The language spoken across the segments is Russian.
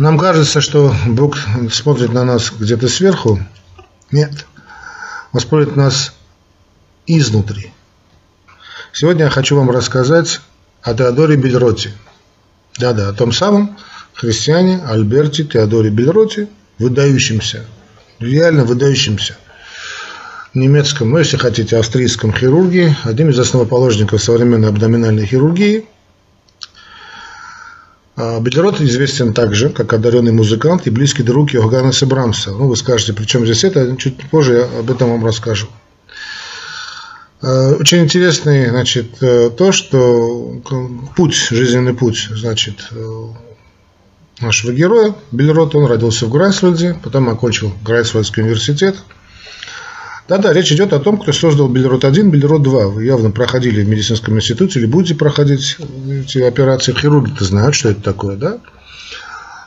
Нам кажется, что Бог смотрит на нас где-то сверху. Нет. Он смотрит нас изнутри. Сегодня я хочу вам рассказать о Теодоре Бельроте. Да-да, о том самом христиане Альберте Теодоре Бельроте, выдающемся, реально выдающемся немецком, ну, если хотите, австрийском хирурге, одним из основоположников современной абдоминальной хирургии – а Бедлерот известен также, как одаренный музыкант и близкий друг Йоганнеса Брамса. Ну, вы скажете, при чем здесь это? Чуть позже я об этом вам расскажу. А, очень интересный, значит, э, то, что путь, жизненный путь, значит, э, нашего героя Бельрота, он родился в Грайсвальде, потом окончил Грайсвальдский университет – да-да, речь идет о том, кто создал Бельрот-1, Бельрот-2. Вы явно проходили в медицинском институте или будете проходить эти операции. Хирурги-то знают, что это такое, да?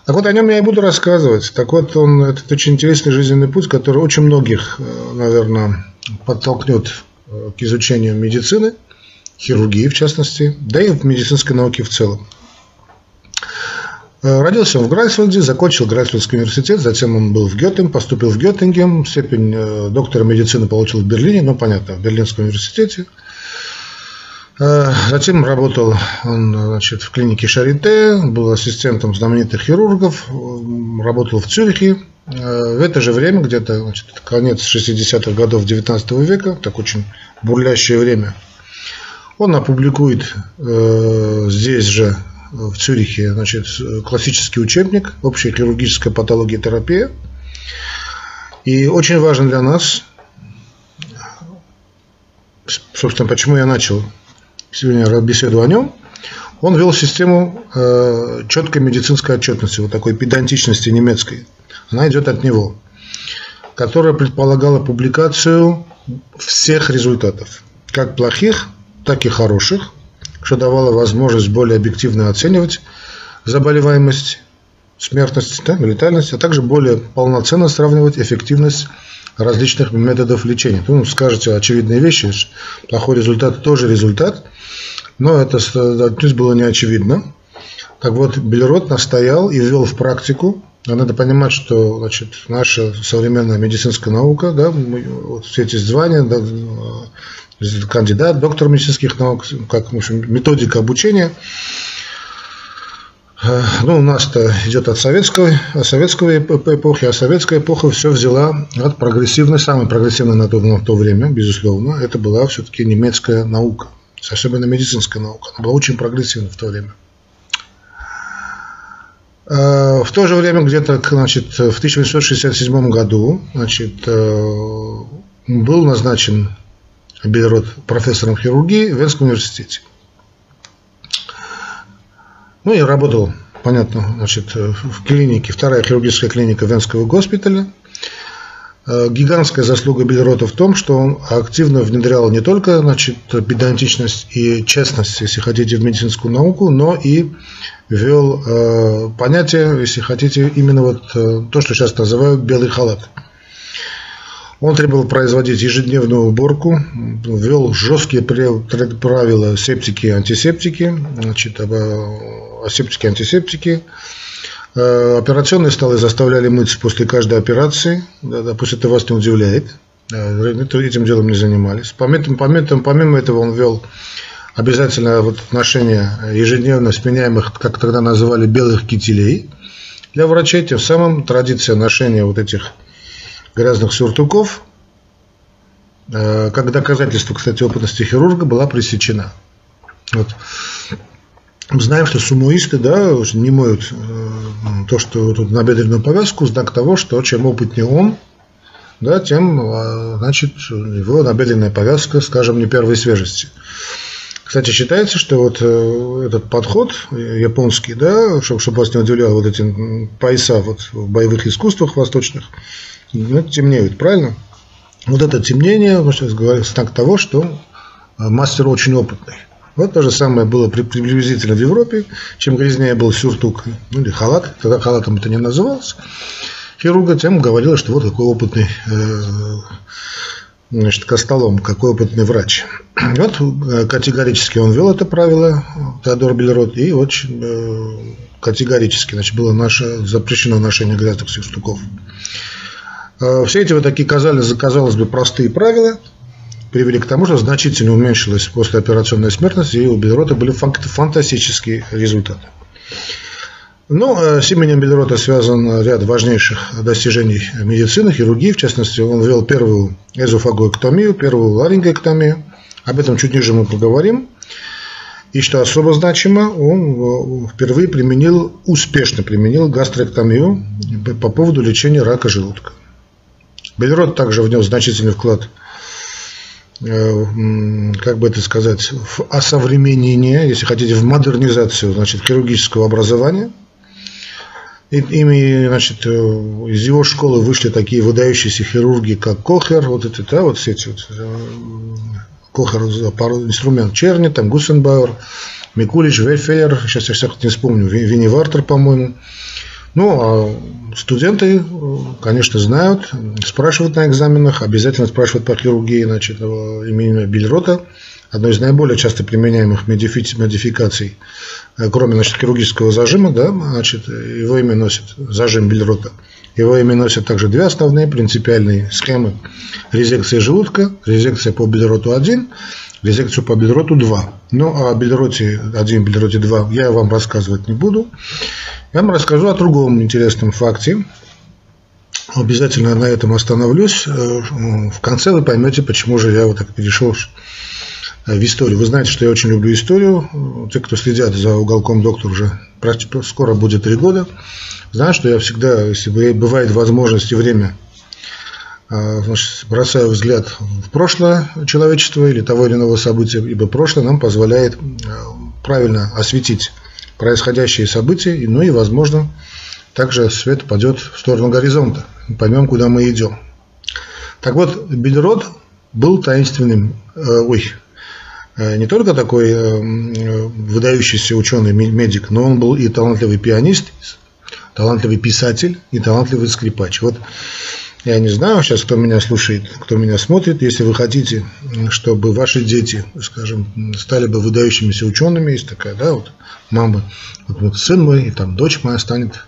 Так вот, о нем я и буду рассказывать. Так вот, он, этот очень интересный жизненный путь, который очень многих, э, наверное, подтолкнет э, к изучению медицины, хирургии в частности, да и в медицинской науке в целом. Э, родился он в Грайсвальде, закончил Грайсвальдский университет, затем он был в Геттем, поступил в Геттингем, степень э, доктора медицины получил в Берлине, ну, понятно, в Берлинском университете. Э, затем работал он значит, в клинике Шарите, был ассистентом знаменитых хирургов, работал в Цюрихе. В это же время, где-то значит, конец 60-х годов 19 века, так очень бурлящее время, он опубликует э, здесь же в Цюрихе значит, классический учебник «Общая хирургическая патология И очень важно для нас, собственно, почему я начал сегодня беседу о нем, он вел систему э, четкой медицинской отчетности, вот такой педантичности немецкой. Она идет от него, которая предполагала публикацию всех результатов, как плохих, так и хороших – что давало возможность более объективно оценивать заболеваемость, смертность, да, летальность, а также более полноценно сравнивать эффективность различных методов лечения. Ну, скажете очевидные вещи, плохой результат тоже результат, но это отнюдь было не очевидно. Так вот, Белерот настоял и ввел в практику, а надо понимать, что значит, наша современная медицинская наука, да, мы, вот все эти звания, да, кандидат, доктор медицинских наук, как в общем, методика обучения. Э, ну, у нас-то идет от советской, от советской эпохи, а советская эпоха все взяла от прогрессивной, самой прогрессивной на то, на то время, безусловно, это была все-таки немецкая наука, особенно медицинская наука. Она была очень прогрессивна в то время. Э, в то же время, где-то значит, в 1867 году значит, э, был назначен Бельрот профессором хирургии в Венском университете. Ну, я работал, понятно, значит, в клинике, вторая хирургическая клиника Венского госпиталя. Э, гигантская заслуга Бельрота в том, что он активно внедрял не только значит, педантичность и честность, если хотите, в медицинскую науку, но и ввел э, понятие, если хотите, именно вот э, то, что сейчас называют белый халат – он требовал производить ежедневную уборку, ввел жесткие правила септики и антисептики, значит, асептики антисептики. Э, операционные столы заставляли мыться после каждой операции, да, да, пусть это вас не удивляет, этим делом не занимались. Помимо, помимо, помимо этого он ввел обязательно вот ношение ежедневно сменяемых, как тогда называли, белых кителей для врачей, тем самым традиция ношения вот этих грязных сюртуков, э, как доказательство, кстати, опытности хирурга была пресечена. Вот. Мы знаем, что сумуисты да, не моют э, то, что тут на бедренную повязку, знак того, что чем опытнее он, да, тем э, значит, его набедренная повязка, скажем, не первой свежести. Кстати, считается, что вот этот подход японский, да, чтобы, чтобы вас не удивляло вот эти пояса вот в боевых искусствах восточных, темнеют, правильно? Вот это темнение, мы сейчас говорим, знак того, что э, мастер очень опытный. Вот то же самое было приблизительно в Европе. Чем грязнее был сюртук ну, или халат, тогда халатом это не называлось, хирурга тем говорилось, что вот такой опытный э, значит, Костолом, какой опытный врач. Вот э, категорически он вел это правило, Теодор Бельрот, и очень категорически значит, было наше, запрещено ношение грязных сюртуков. Э, все эти вот такие, казалось, казалось бы, простые правила привели к тому, что значительно уменьшилась послеоперационная смертность, и у Бельрота были фантастические результаты. Ну, э, с именем Бельрота связан ряд важнейших достижений медицины, хирургии. В частности, он ввел первую эзофагоэктомию, первую ларингоэктомию. Об этом чуть ниже мы поговорим. И что особо значимо, он впервые применил, успешно применил гастроэктомию по поводу лечения рака желудка. Бельрот также внес значительный вклад э, как бы это сказать, в осовременение, если хотите, в модернизацию значит, хирургического образования – ими, значит, э, из его школы вышли такие выдающиеся хирурги, как Кохер, вот эти, да, вот все эти вот, э, Кохер, инструмент Черни, там Гуссенбауэр, Микулич, Вельфейер, сейчас я всех не вспомню, Винни Вартер, по-моему. Ну, а студенты, конечно, знают, спрашивают на экзаменах, обязательно спрашивают по хирургии, значит, имени Бильрота, одно из наиболее часто применяемых модификаций Э, кроме значит, хирургического зажима, да, значит, его имя носит зажим Бельрота. Его имя носят также две основные принципиальные схемы. Резекция желудка, резекция по Бельроту 1, резекцию по Бельроту 2. Ну, о Бельроте 1, Бельроте 2 я вам рассказывать не буду. Я вам расскажу о другом интересном факте. Обязательно на этом остановлюсь. Э, в конце вы поймете, почему же я вот так перешел Э, в историю. Вы знаете, что я очень люблю историю. Те, кто следят за уголком доктор уже скоро будет три года, знают, что я всегда, если бывает возможность и время, значит, бросаю взгляд в прошлое человечества или того или иного события, ибо прошлое нам позволяет э, правильно осветить происходящие события, ну и, возможно, также свет падет в сторону горизонта, поймем, куда мы идем. Так вот, Бильрод был таинственным, э, ой, Э, не только такой э, выдающийся ученый, медик, но он был и талантливый пианист, талантливый писатель и талантливый скрипач. Вот я не знаю сейчас, кто меня слушает, кто меня смотрит. Если вы хотите, чтобы ваши дети, скажем, стали бы выдающимися учеными, есть такая, да, вот мама, вот, вот сын мой и там дочь моя станет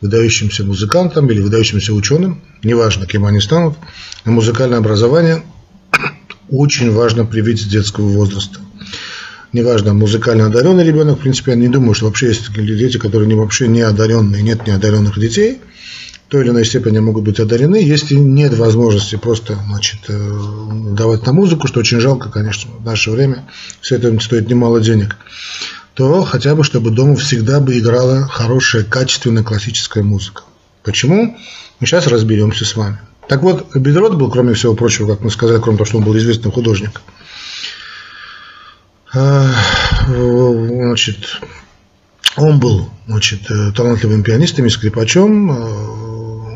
выдающимся музыкантом или выдающимся ученым, неважно, кем они станут, музыкальное образование очень важно привить с детского возраста. Неважно, музыкально одаренный ребенок, в принципе, я не думаю, что вообще есть дети, которые не, вообще не одаренные, нет неодаренных детей, той или иной степени могут быть одарены, если нет возможности просто значит, э, давать на музыку, что очень жалко, конечно, в наше время, все это стоит немало денег, то хотя бы, чтобы дома всегда бы играла хорошая, качественная классическая музыка. Почему? Мы сейчас разберемся с вами. Так вот, Бедрот был, кроме всего прочего, как мы сказали, кроме того, что он был известный художник, а, значит, он был значит, талантливым пианистом и скрипачом.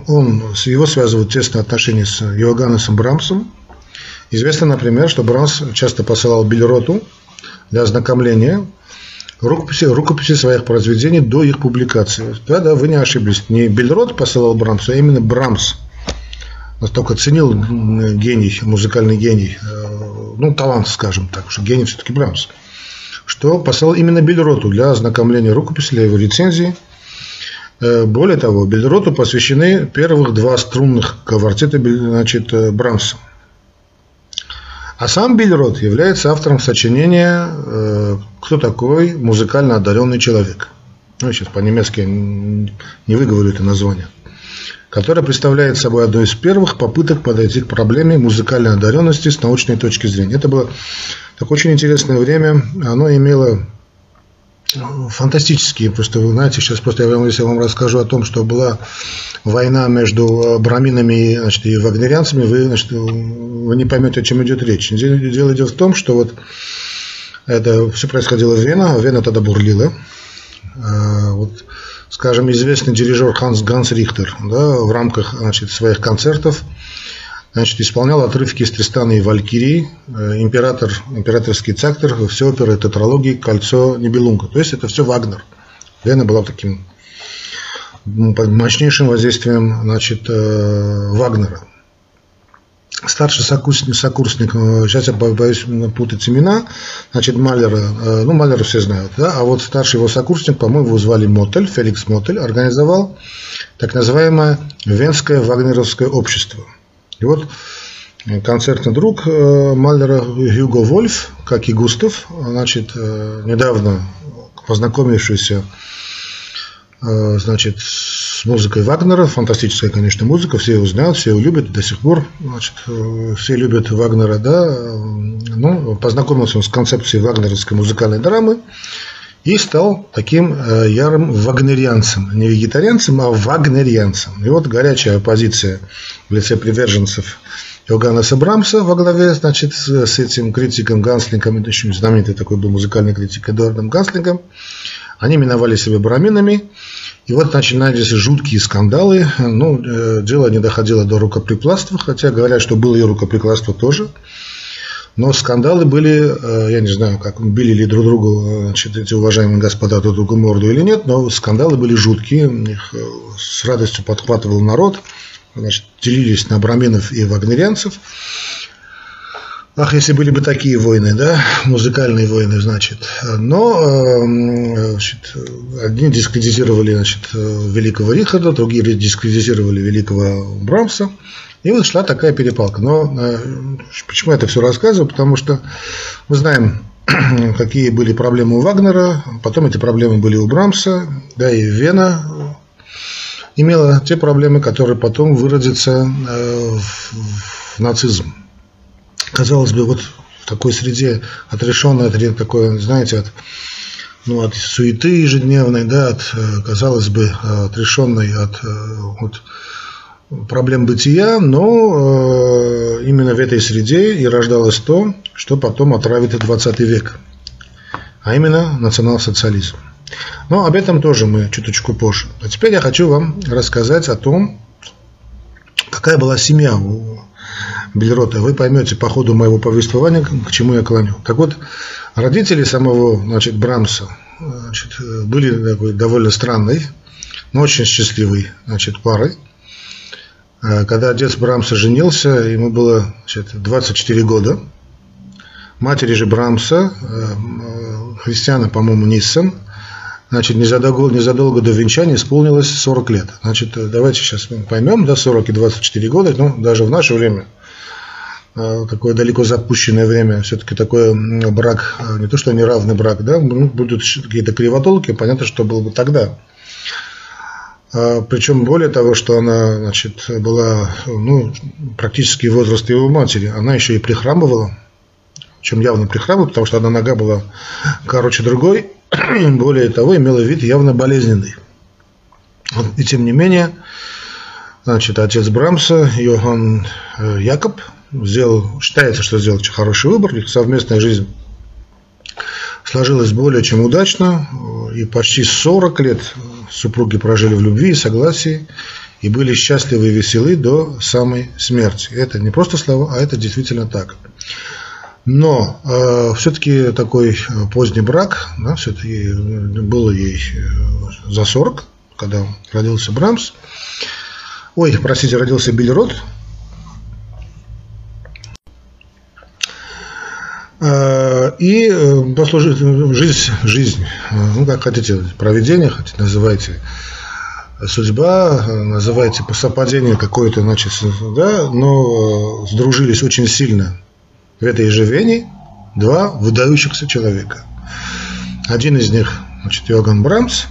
Он, его связывают тесные отношения с Йоганнесом Брамсом. Известно, например, что Брамс часто посылал Бельроту для ознакомления рукописи, рукописи своих произведений до их публикации. Да, да, вы не ошиблись. Не Бельрот посылал Брамсу, а именно Брамс – настолько ценил гений, музыкальный гений, э, ну, талант, скажем так, что гений все-таки Брамс, что послал именно Бельроту для ознакомления рукописи, для его рецензии. Э, более того, Бельроту посвящены первых два струнных квартета значит, э, Брамса. А сам Бильрот является автором сочинения «Кто такой музыкально одаренный человек». Ну, сейчас по-немецки не выговорю это название которая представляет собой одну из первых попыток подойти к проблеме музыкальной одаренности с научной точки зрения. Это было такое очень интересное время, оно имело фантастические, просто вы знаете, сейчас просто я вам, если я вам расскажу о том, что была война между браминами значит, и вагнерианцами, вы, значит, вы не поймете, о чем идет речь. Дело идет в том, что вот это все происходило в Вене, а Вена тогда бурлила. А, вот скажем, известный дирижер Ханс Ганс Рихтер да, в рамках значит, своих концертов значит, исполнял отрывки из Тристана и Валькирии, э, император, императорский цактер, все оперы тетралогии «Кольцо Нибелунга». То есть это все Вагнер. Вена была таким мощнейшим воздействием значит, э, Вагнера. старший сокурсник, сокурсник, сейчас я боюсь путать имена, значит, Малера, ну, Малера все знают, да, а вот старший его сокурсник, по-моему, его звали Мотель, Феликс Мотель, организовал так называемое Венское Вагнеровское общество. И вот концертный друг Малера Гюго Вольф, как и Густав, значит, недавно познакомившийся Э, значит, с музыкой Вагнера, фантастическая, конечно, музыка, все его знают, все его любят до сих пор, значит, э, все любят Вагнера, да, ну, познакомился он с концепцией вагнеровской музыкальной драмы и стал таким э, ярым вагнерианцем, не вегетарианцем, а вагнерианцем. И вот горячая оппозиция в лице приверженцев Иоганнеса Брамса во главе, значит, с этим критиком Ганслингом, еще знаменитый такой был музыкальный критик Эдуардом Ганслингом, они миновали себя браминами, и вот начинались жуткие скандалы. Ну, э, дело не доходило до рукоприкладства, хотя говорят, что было и рукоприкладство тоже. Но скандалы были, э, я не знаю, как били ли друг другу значит, эти уважаемые господа друг другу морду или нет, но скандалы были жуткие, их э, с радостью подхватывал народ, значит, делились на браминов и вагнерянцев. Ах, если были бы такие войны, да, музыкальные войны, значит. Но эм, значит, одни дискредитировали значит, великого Рихарда, другие дискредитировали великого Брамса. И вот шла такая перепалка. Но э, почему я это все рассказываю? Потому что мы знаем, какие были проблемы у Вагнера, потом эти проблемы были у Брамса, да и Вена имела те проблемы, которые потом выродятся э, в нацизм казалось бы, вот в такой среде отрешенной от такой, знаете, от, ну, от суеты ежедневной, да, от, э, казалось бы, отрешенной от, э, от проблем бытия, но э, именно в этой среде и рождалось то, что потом отравит и 20 век, а именно национал-социализм. Но об этом тоже мы чуточку позже. А теперь я хочу вам рассказать о том, какая была семья у Бельрота, вы поймете по ходу моего повествования, к чему я клоню. Так вот, родители самого значит, Брамса значит, были такой довольно странной, но очень счастливой значит, парой. А, когда отец Брамса женился, ему было значит, 24 года. Матери же Брамса, э, христиана, по-моему, Ниссен, значит, незадолго, незадолго до венчания исполнилось 40 лет. Значит, давайте сейчас мы поймем, да, 40 и 24 года, ну, даже в наше время – Э, такое далеко запущенное время, все-таки такой брак, э, не то что неравный брак, да, ну, будут какие-то кривотолки, понятно, что было бы тогда. А, Причем более того, что она значит, была ну, практически возраст его матери, она еще и прихрамывала, чем явно прихрамывала, потому что одна нога была короче другой, более того, имела вид явно болезненный. И тем не менее, значит, отец Брамса, Йоганн э, Якоб, сделал, считается, что сделал очень хороший выбор, их совместная жизнь сложилась более чем удачно, и почти 40 лет супруги прожили в любви и согласии, и были счастливы и веселы до самой смерти. Это не просто слова, а это действительно так. Но э, все-таки такой поздний брак, да, все-таки было ей э, за 40, когда родился Брамс. Ой, простите, родился Бильрот, Э, и э, послужить жизнь, жизнь, ну как хотите, проведение, хотите, называйте, судьба, называйте по совпадению какое-то, значит, да, но сдружились очень сильно в этой же Вене два выдающихся человека. Один из них, значит, Йоган Брамс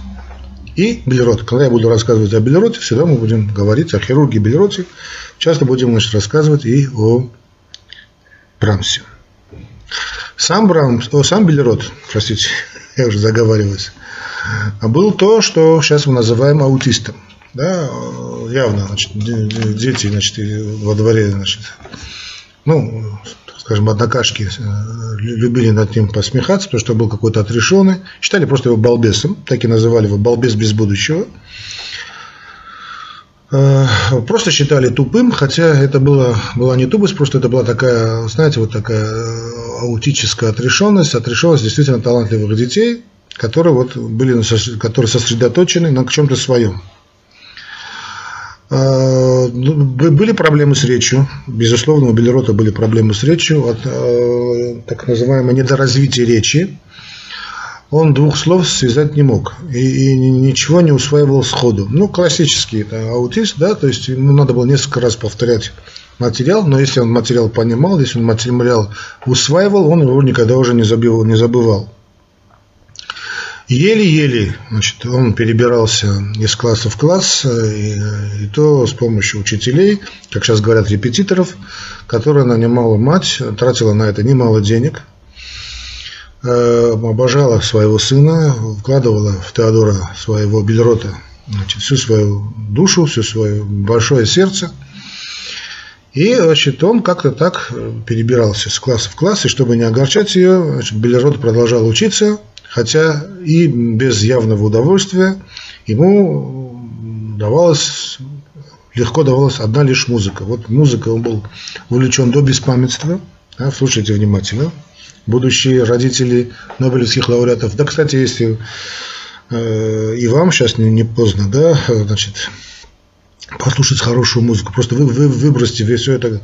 и Бельрот. Когда я буду рассказывать о Бельроте, всегда мы будем говорить о хирурге Бельроте, часто будем, значит, рассказывать и о Брамсе. Сам Браун, о, сам Белерот, простите, я уже заговариваюсь, а был то, что сейчас мы называем аутистом. Да, явно, значит, дети, значит, во дворе, значит, ну, скажем, однокашки э, любили над ним посмехаться, потому что был какой-то отрешенный, считали просто его балбесом, так и называли его балбес без будущего. Э, просто считали тупым, хотя это было, была не тупость, просто это была такая, знаете, вот такая э, аутическая отрешенность, отрешенность действительно талантливых детей, которые, вот были, которые сосредоточены на чем-то своем. Ну, были проблемы с речью. Безусловно, у Белерота были проблемы с речью. От, э, так называемое недоразвитие речи. Он двух слов связать не мог. И, и ничего не усваивал сходу. Ну, классический это аутист, да, то есть ему надо было несколько раз повторять материал, но если он материал понимал, если он материал усваивал, он его никогда уже не забывал. Не забывал. Еле-еле значит, он перебирался из класса в класс, и, и то с помощью учителей, как сейчас говорят, репетиторов, которая нанимала мать, тратила на это немало денег, э, обожала своего сына, вкладывала в Теодора своего Бельрота значит, всю свою душу, все свое большое сердце. И значит, он как-то так перебирался с класса в класс, и чтобы не огорчать ее, значит, Белерот продолжал учиться – хотя и без явного удовольствия ему давалось, легко давалась одна лишь музыка. Вот музыка, он был увлечен до беспамятства, да, слушайте внимательно, будущие родители Нобелевских лауреатов. Да, кстати, если э, и вам сейчас не, не поздно, да, значит, послушать хорошую музыку, просто вы, вы выбросьте все это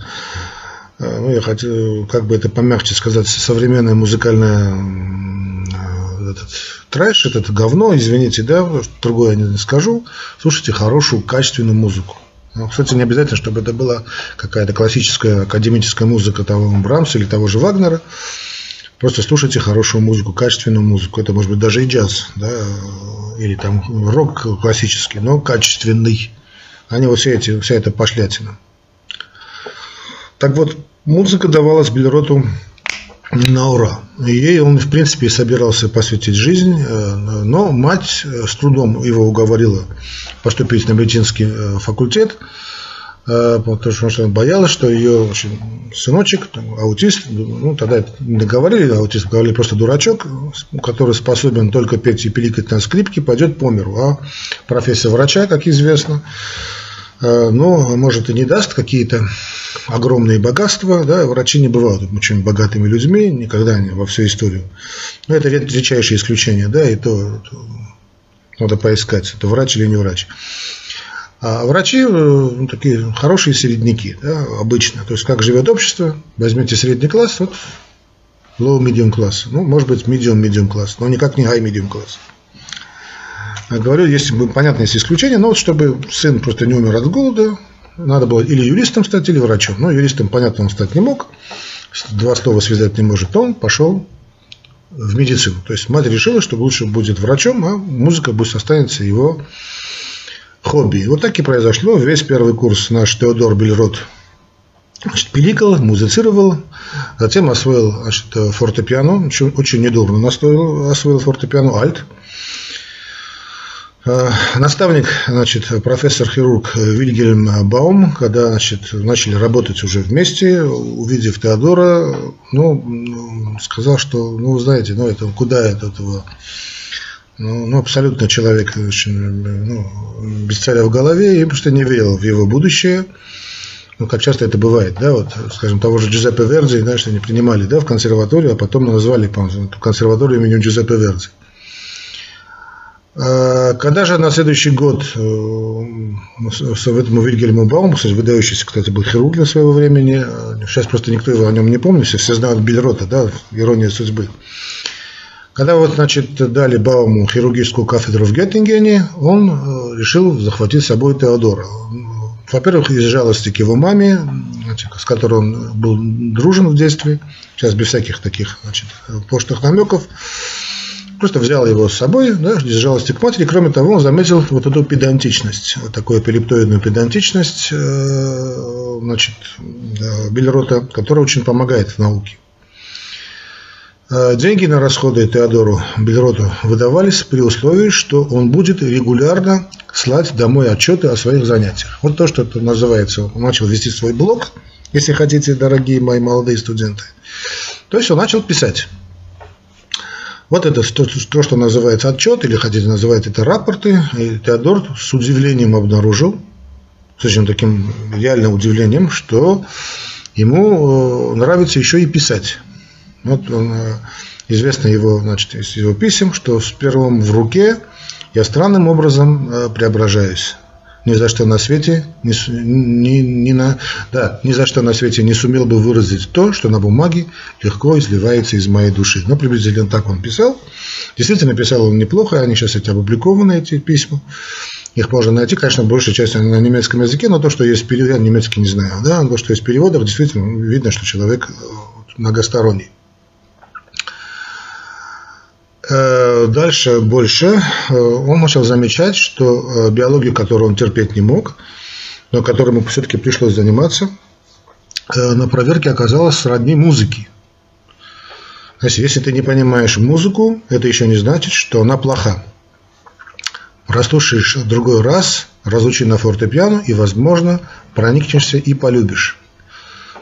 э, ну, я хочу, как бы это помягче сказать, современная музыкальная этот трэш, это говно, извините, да, другое я не скажу, слушайте хорошую, качественную музыку. Ну, кстати, не обязательно, чтобы это была какая-то классическая академическая музыка того Брамса или того же Вагнера. Просто слушайте хорошую музыку, качественную музыку. Это может быть даже и джаз, да, или там рок классический, но качественный, а не вот все эти, вся эта пошлятина. Так вот, музыка давалась Бельроту на ура. Ей он, в принципе, собирался посвятить жизнь, э, но мать э, с трудом его уговорила поступить на медицинский э, факультет, потому что она боялась, что ее общем, сыночек, аутист, ну тогда не говорили аутист, говорили просто дурачок, который способен только петь и пиликать на скрипке, пойдет по миру. А профессия врача, как известно, ну, может и не даст какие-то огромные богатства, да, врачи не бывают очень богатыми людьми, никогда не во всю историю. Но это редчайшее исключение, да, и то, то надо поискать, это врач или не врач. А врачи э, ну, такие хорошие середняки, да, обычно. То есть, как живет общество, возьмите средний класс, вот low medium класс, ну, может быть, medium medium класс, но никак не high medium класс. Говорю, есть, понятно, есть исключения, но вот чтобы сын просто не умер от голода, надо было или юристом стать, или врачом. Но юристом, понятно, он стать не мог, два слова связать не может, он пошел в медицину. То есть мать решила, что лучше будет врачом, а музыка будет останется его хобби. Вот так и произошло. Весь первый курс наш Теодор Бельрот значит, пиликал, музицировал, затем освоил значит, фортепиано, очень, очень недурно настоил, освоил фортепиано, альт – наставник, значит, профессор-хирург Вильгельм Баум, когда значит, начали работать уже вместе, увидев Теодора, ну, сказал, что, ну, знаете, ну, это куда это этого, ну, ну абсолютно человек очень, ну, без царя в голове, и просто не верил в его будущее. Ну, как часто это бывает, да, вот, скажем, того же Джузеппе Верди, знаешь, они принимали, да, в консерваторию, а потом назвали, по-моему, консерваторию именем Джузеппе Верди. А, когда же на следующий год э, этому Вильгельму Бауму, кстати, выдающийся, кстати, был хирург для своего времени, сейчас просто никто его о нем не помнит, все знают Бельрота, да, ирония судьбы. Когда вот, значит, дали Бауму хирургическую кафедру в Геттингене, он э, решил захватить с собой Теодора. Во-первых, из жалости к его маме, значит, с которой он был дружен в детстве, сейчас без всяких таких значит, пошлых намеков, просто взял его с собой, да, из жалости к матери. Кроме того, он заметил вот эту педантичность, вот такую эпилептоидную педантичность э, значит, Бельрота, которая очень помогает в науке. Э, деньги на расходы Теодору Бельроту выдавались при условии, что он будет регулярно слать домой отчеты о своих занятиях. Вот то, что это называется, он начал вести свой блог, если хотите, дорогие мои молодые студенты. То есть он начал писать вот это то, то, что называется отчет, или хотите называть это рапорты. И Теодор с удивлением обнаружил, с очень таким реальным удивлением, что ему э, нравится еще и писать. Вот он, э, известно его, значит, из его писем, что с первым в руке я странным образом э, преображаюсь. Ни за что на свете не, ни, ни на, да, ни за что на свете не сумел бы выразить то, что на бумаге легко изливается из моей души. Ну, приблизительно так он писал. Действительно, писал он неплохо, они сейчас эти опубликованы, эти письма. Их можно найти, конечно, большая часть на немецком языке, но то, что есть перевод, я немецкий не знаю, да, то, что есть переводов, действительно видно, что человек э, многосторонний. Э, дальше больше э, он начал замечать, что биологию, которую он терпеть не мог, но которой ему все-таки пришлось заниматься, на проверке оказалась сродни музыки. То есть, если ты не понимаешь музыку, это еще не значит, что она плоха прослушаешь другой раз, разучи на фортепиано и, возможно, проникнешься и полюбишь.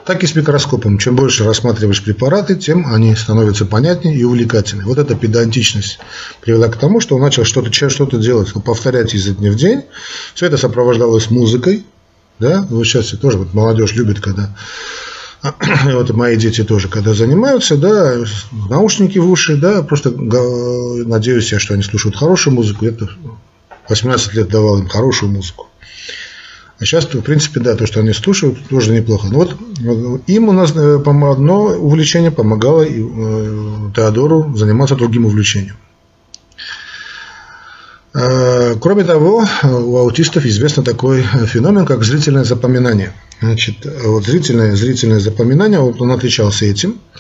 Так и с микроскопом. Чем больше рассматриваешь препараты, тем они становятся понятнее и увлекательнее. Вот эта педантичность привела к тому, что он начал что-то что делать, повторять изо дня в день. Все это сопровождалось музыкой. Да? Вот сейчас тоже вот молодежь любит, когда вот мои дети тоже, когда занимаются, да, наушники в уши, да, просто надеюсь я, что они слушают хорошую музыку, это 18 лет давал им хорошую музыку. А сейчас, в принципе, да, то, что они слушают, тоже неплохо. Но вот им у нас э, одно увлечение помогало э, Теодору заниматься другим увлечением. Э, кроме того, у аутистов известно такой феномен, как зрительное запоминание. Значит, вот зрительное, зрительное запоминание, вот он отличался этим –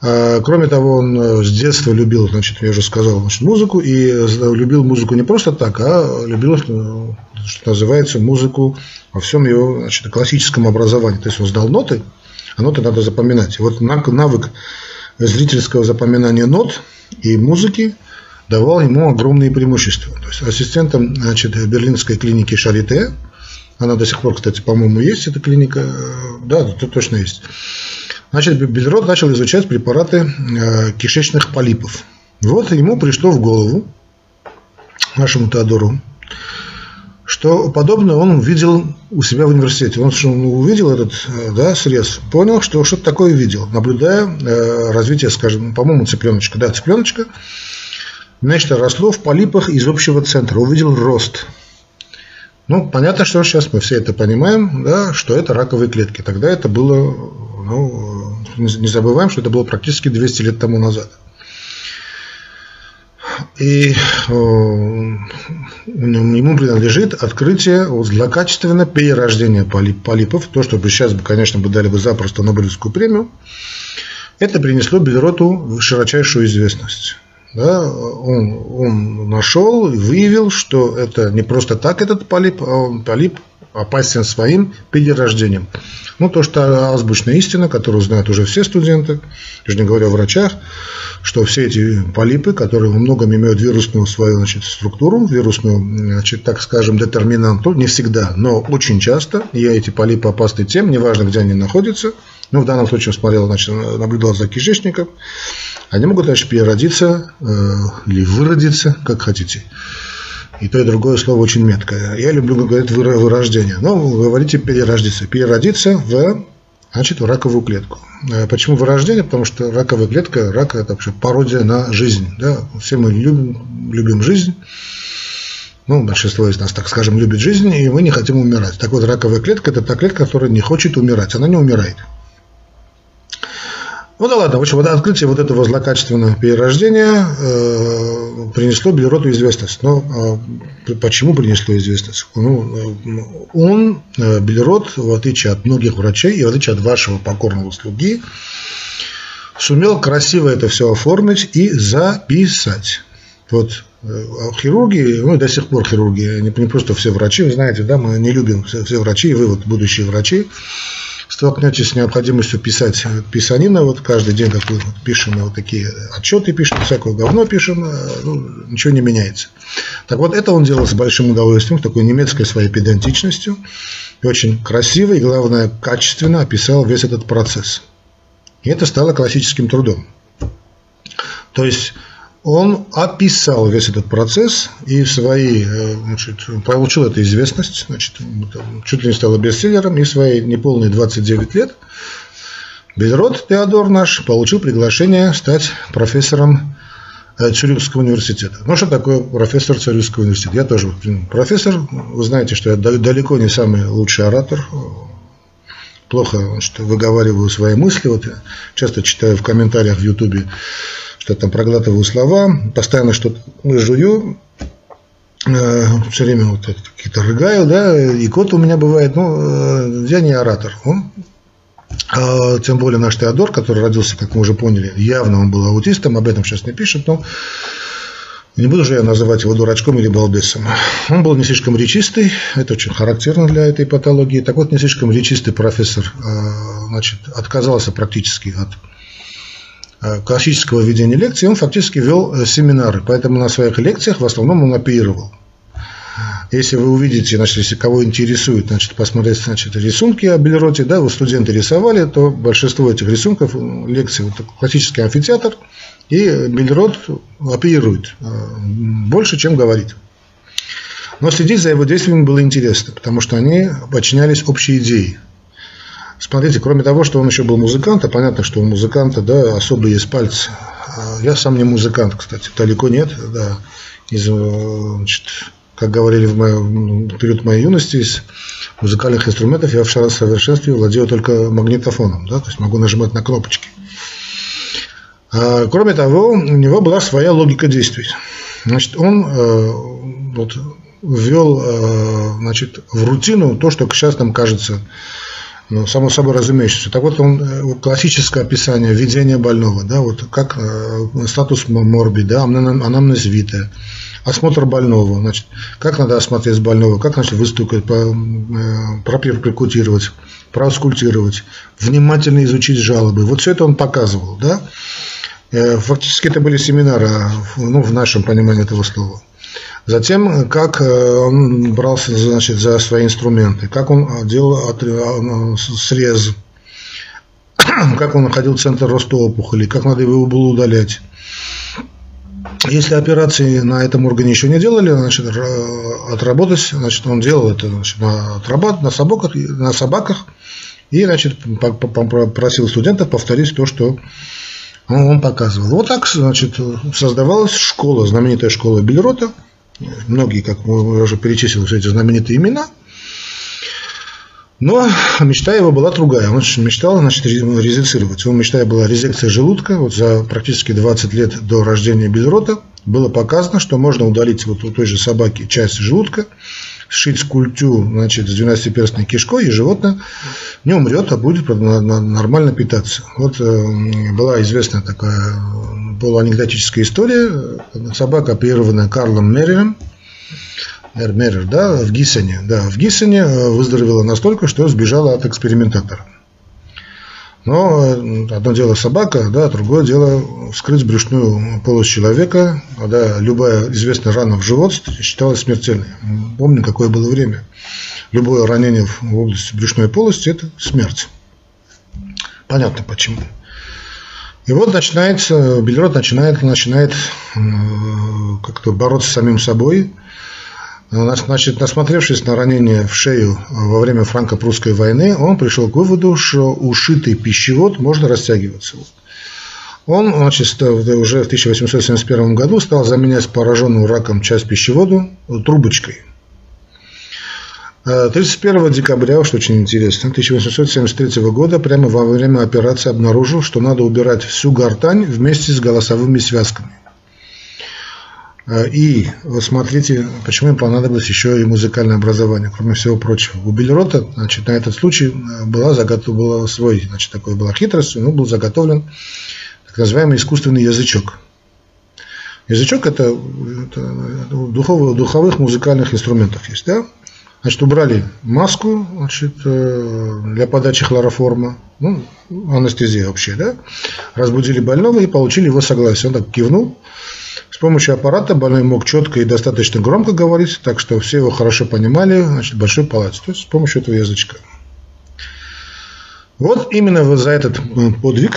кроме того, он э, с детства любил, значит, я уже сказал, значит, музыку, и э, любил музыку не просто так, а любил, э, что называется, музыку во всем его значит, классическом образовании. То есть он знал ноты, а ноты надо запоминать. И вот навык зрительского запоминания нот и музыки давал ему огромные преимущества. То есть ассистентом значит, берлинской клиники Шарите, она до сих пор, кстати, по-моему, есть, эта клиника, да, это точно есть. Значит, Бельрод начал изучать препараты э, кишечных полипов. Вот ему пришло в голову, нашему Теодору, что подобное он видел у себя в университете. Он увидел этот э, да, срез, понял, что что-то такое видел, наблюдая э, развитие, скажем, по-моему, цыпленочка. Да, цыпленочка. Нечто росло в полипах из общего центра. Увидел рост. Ну, понятно, что сейчас мы все это понимаем, да, что это раковые клетки. Тогда это было ну, не забываем, что это было практически 200 лет тому назад. И э, ему принадлежит открытие вот, злокачественного перерождения полипов. То, что бы сейчас, конечно, бы дали бы запросто Нобелевскую премию. Это принесло Бельроту широчайшую известность. Да, он, он нашел и выявил, что это не просто так этот полип, а он полип опасен своим перерождением. Ну, то, что азбучная истина, которую знают уже все студенты, даже не говоря о врачах, что все эти полипы, которые во многом имеют вирусную свою значит, структуру, вирусную, значит, так скажем, детерминанту, не всегда, но очень часто, и эти полипы опасны тем, неважно, где они находятся, ну, в данном случае смотрел, значит, наблюдал за кишечником, они могут, значит, переродиться э, или выродиться, как хотите. И то, и другое слово очень меткое. Я люблю говорить вырождение. Но вы говорите переродиться. Переродиться в, значит, в раковую клетку. А почему вырождение? Потому что раковая клетка, рак – это вообще пародия на жизнь. Да? Все мы любим, любим жизнь. Ну, большинство из нас, так скажем, любит жизнь, и мы не хотим умирать. Так вот, раковая клетка – это та клетка, которая не хочет умирать. Она не умирает. Ну да ладно, в общем, вот открытие вот этого злокачественного перерождения э, принесло Белероту известность. Но э, почему принесло известность? Ну, э, он, э, Белерот, в отличие от многих врачей и в отличие от вашего покорного слуги, сумел красиво это все оформить и записать. Вот э, хирурги, ну и до сих пор хирурги, не, не просто все врачи, вы знаете, да, мы не любим все, все врачи, и вы вот будущие врачи, столкнетесь с необходимостью писать писанина, вот каждый день, как мы пишем вот такие отчеты, пишем, всякое говно пишем, э, ну, ничего не меняется. Так вот, это он делал с большим удовольствием, такой немецкой своей педантичностью, и очень красиво и, главное, качественно описал весь этот процесс. И это стало классическим трудом. То есть он описал весь этот процесс и свои, э, значит, получил эту известность, значит, чуть ли не стал бестселлером, и свои неполные 29 лет Бельрод Теодор наш получил приглашение стать профессором Цюрихского университета. Ну, что такое профессор Цюрихского университета? Я тоже профессор. Вы знаете, что я далеко не самый лучший оратор. Плохо значит, выговариваю свои мысли. Вот я часто читаю в комментариях в Ютубе, что там проглатываю слова, постоянно что-то жую, э, все время вот какие-то рыгаю, да, и кот у меня бывает, ну, э, я не оратор. А, тем более наш Теодор, который родился, как мы уже поняли, явно он был аутистом, об этом сейчас не пишет, но не буду же я называть его дурачком или балбесом. Он был не слишком речистый, это очень характерно для этой патологии. Так вот, не слишком речистый профессор а, значит, отказался практически от классического ведения лекций, он фактически вел э, семинары, поэтому на своих лекциях в основном он оперировал. Если вы увидите, значит, если кого интересует, значит, посмотреть значит, рисунки о Белероте, да, вы студенты рисовали, то большинство этих рисунков, лекций, вот классический амфитеатр, и Белерот оперирует э, больше, чем говорит. Но следить за его действиями было интересно, потому что они подчинялись общей идее. Смотрите, кроме того, что он еще был музыкантом, понятно, что у музыканта да, особо есть пальцы. А я сам не музыкант, кстати, далеко нет. Да, из э, значит, как говорили в, мою, в период моей юности, из музыкальных инструментов я в совершенстве владею только магнитофоном, да, то есть могу нажимать на кнопочки. А, кроме того, у него была своя логика действий. Значит, он э, вот, ввел э, значит, в рутину то, что сейчас нам кажется ну, само собой разумеющимся. Так вот, он, э, классическое описание ведения больного, да, вот как э, статус морби, да, анамнез витая, осмотр больного, значит, как надо осмотреть больного, как значит, выстукать, э, проперкутировать, проаскультировать, внимательно изучить жалобы. Вот все это он показывал, да. Э, фактически это были семинары, ну, в нашем понимании этого слова. Затем, как э, он брался значит, за свои инструменты, как он делал срез, как он находил центр роста опухоли, как надо его было удалять, если операции на этом органе еще не делали, значит, отработать, значит, он делал это значит, на, отрабат, на, собаках, на собаках и значит, просил студентов повторить то, что он показывал. Вот так значит, создавалась школа, знаменитая школа Бельрота. Многие, как мы уже перечислили, все эти знаменитые имена – но мечта его была другая. Он мечтал значит, резицировать. Его мечта была резекция желудка. Вот за практически 20 лет до рождения Бельрота было показано, что можно удалить вот у той же собаки часть желудка, сшить скульптю значит, с 12-перстной кишкой, и животное не умрет, а будет нормально питаться. Вот э, была известная такая полуанекдотическая история. Собака, оперированная Карлом Меррием, Эрмерер, да, в Гиссене. Да, в Гиссене э, выздоровела настолько, что сбежала от экспериментатора. Но э, одно дело собака, да, другое дело вскрыть брюшную полость человека, да, любая известная рана в живот считалась смертельной. Помню, какое было время. Любое ранение в области брюшной полости – это смерть. Понятно почему. И вот начинается, Бельрот начинает, начинает э, как-то бороться с самим собой – Значит, насмотревшись на ранение в шею во время франко-прусской войны, он пришел к выводу, что ушитый пищевод можно растягиваться. Он значит, уже в 1871 году стал заменять пораженную раком часть пищевода трубочкой. 31 декабря, что очень интересно, 1873 года, прямо во время операции обнаружил, что надо убирать всю гортань вместе с голосовыми связками. Э, и вот смотрите, почему им понадобилось еще и музыкальное образование, кроме всего прочего. У Бельрота, значит, на этот случай э, была заготов... была свой, значит, такой была хитрость, ну, был заготовлен так называемый искусственный язычок. Язычок это, это духовых, духовых музыкальных инструментов есть, да? Значит, убрали маску значит, э, для подачи хлороформа, ну, анестезия вообще, да? Разбудили больного и получили его согласие. Он так кивнул, с помощью аппарата больной мог четко и достаточно громко говорить, так что все его хорошо понимали значит, большой палате, то есть с помощью этого язычка. Вот именно за этот э, подвиг